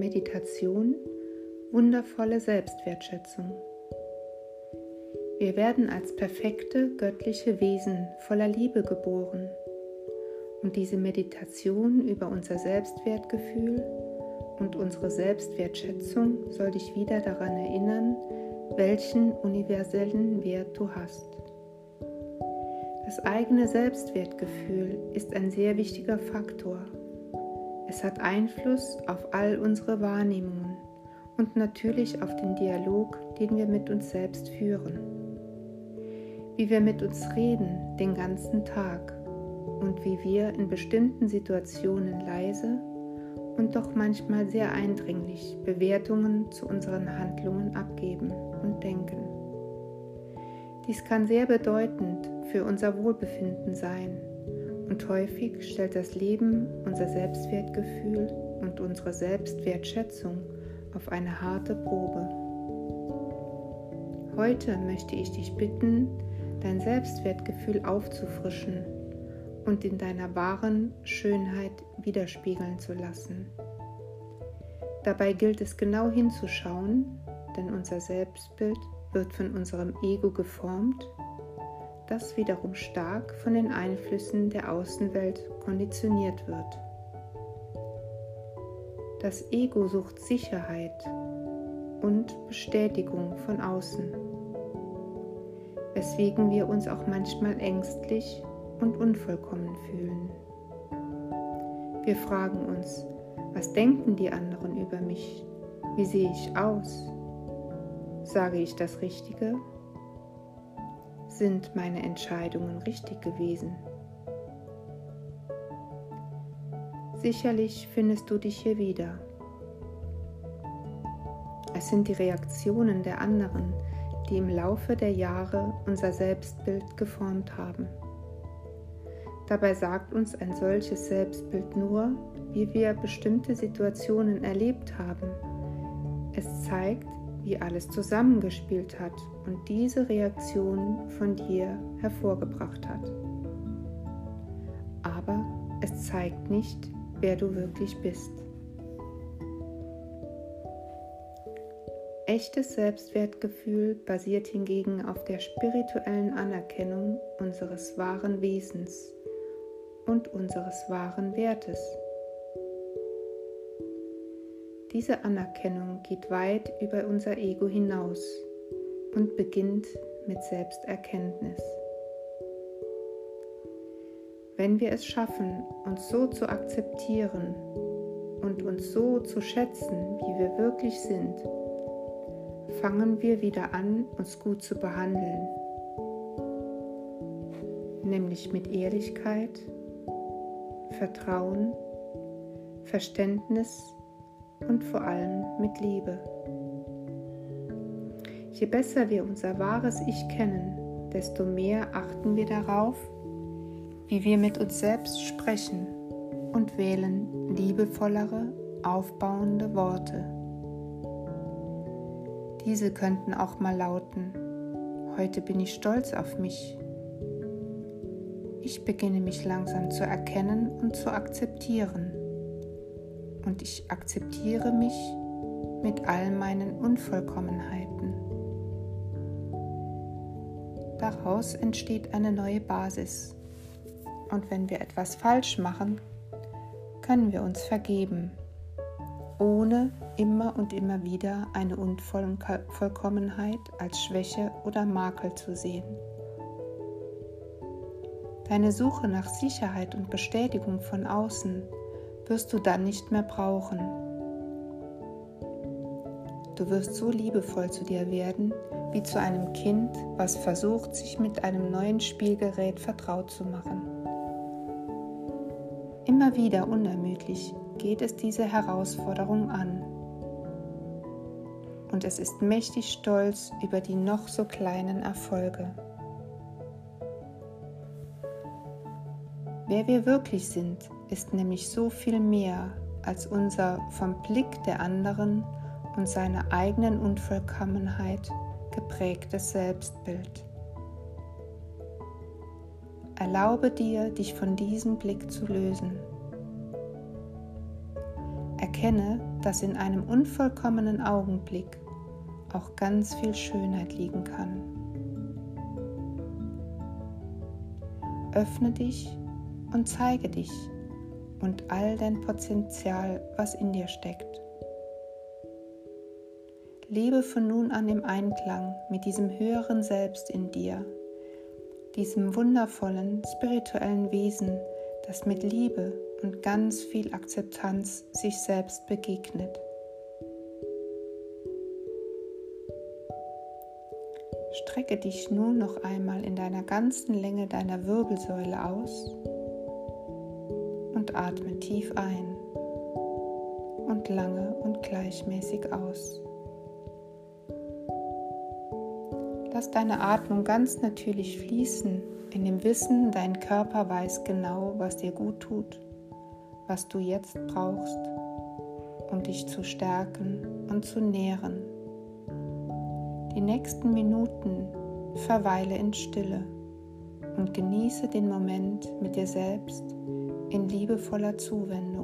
Meditation Wundervolle Selbstwertschätzung. Wir werden als perfekte göttliche Wesen voller Liebe geboren. Und diese Meditation über unser Selbstwertgefühl und unsere Selbstwertschätzung soll dich wieder daran erinnern, welchen universellen Wert du hast. Das eigene Selbstwertgefühl ist ein sehr wichtiger Faktor. Es hat Einfluss auf all unsere Wahrnehmungen und natürlich auf den Dialog, den wir mit uns selbst führen. Wie wir mit uns reden den ganzen Tag und wie wir in bestimmten Situationen leise und doch manchmal sehr eindringlich Bewertungen zu unseren Handlungen abgeben und denken. Dies kann sehr bedeutend für unser Wohlbefinden sein und häufig stellt das Leben unser Selbstwertgefühl und unsere Selbstwertschätzung auf eine harte Probe. Heute möchte ich dich bitten, dein Selbstwertgefühl aufzufrischen und in deiner wahren Schönheit widerspiegeln zu lassen. Dabei gilt es genau hinzuschauen, denn unser Selbstbild wird von unserem Ego geformt, das wiederum stark von den Einflüssen der Außenwelt konditioniert wird. Das Ego sucht Sicherheit und Bestätigung von außen, weswegen wir uns auch manchmal ängstlich und unvollkommen fühlen. Wir fragen uns, was denken die anderen über mich? Wie sehe ich aus? Sage ich das Richtige? Sind meine Entscheidungen richtig gewesen? Sicherlich findest du dich hier wieder. Es sind die Reaktionen der anderen, die im Laufe der Jahre unser Selbstbild geformt haben. Dabei sagt uns ein solches Selbstbild nur, wie wir bestimmte Situationen erlebt haben. Es zeigt, wie alles zusammengespielt hat und diese Reaktion von dir hervorgebracht hat. Aber es zeigt nicht, wer du wirklich bist. Echtes Selbstwertgefühl basiert hingegen auf der spirituellen Anerkennung unseres wahren Wesens und unseres wahren Wertes. Diese Anerkennung geht weit über unser Ego hinaus und beginnt mit Selbsterkenntnis. Wenn wir es schaffen, uns so zu akzeptieren und uns so zu schätzen, wie wir wirklich sind, fangen wir wieder an, uns gut zu behandeln, nämlich mit Ehrlichkeit, Vertrauen, Verständnis und vor allem mit Liebe. Je besser wir unser wahres Ich kennen, desto mehr achten wir darauf, wie wir mit uns selbst sprechen und wählen liebevollere, aufbauende Worte. Diese könnten auch mal lauten, heute bin ich stolz auf mich ich beginne mich langsam zu erkennen und zu akzeptieren. Und ich akzeptiere mich mit all meinen Unvollkommenheiten. Daraus entsteht eine neue Basis. Und wenn wir etwas falsch machen, können wir uns vergeben, ohne immer und immer wieder eine Unvollkommenheit als Schwäche oder Makel zu sehen. Deine Suche nach Sicherheit und Bestätigung von außen wirst du dann nicht mehr brauchen. Du wirst so liebevoll zu dir werden wie zu einem Kind, was versucht, sich mit einem neuen Spielgerät vertraut zu machen. Immer wieder unermüdlich geht es diese Herausforderung an. Und es ist mächtig stolz über die noch so kleinen Erfolge. Wer wir wirklich sind, ist nämlich so viel mehr als unser vom Blick der anderen und seiner eigenen Unvollkommenheit geprägtes Selbstbild. Erlaube dir, dich von diesem Blick zu lösen. erkenne, dass in einem unvollkommenen Augenblick auch ganz viel Schönheit liegen kann. Öffne dich und zeige dich und all dein Potenzial, was in dir steckt. Lebe von nun an im Einklang mit diesem höheren Selbst in dir, diesem wundervollen spirituellen Wesen, das mit Liebe und ganz viel Akzeptanz sich selbst begegnet. Strecke dich nun noch einmal in deiner ganzen Länge deiner Wirbelsäule aus und atme tief ein und lange und gleichmäßig aus. Lass deine Atmung ganz natürlich fließen, in dem Wissen, dein Körper weiß genau, was dir gut tut, was du jetzt brauchst, um dich zu stärken und zu nähren. Die nächsten Minuten verweile in Stille und genieße den Moment mit dir selbst in liebevoller Zuwendung.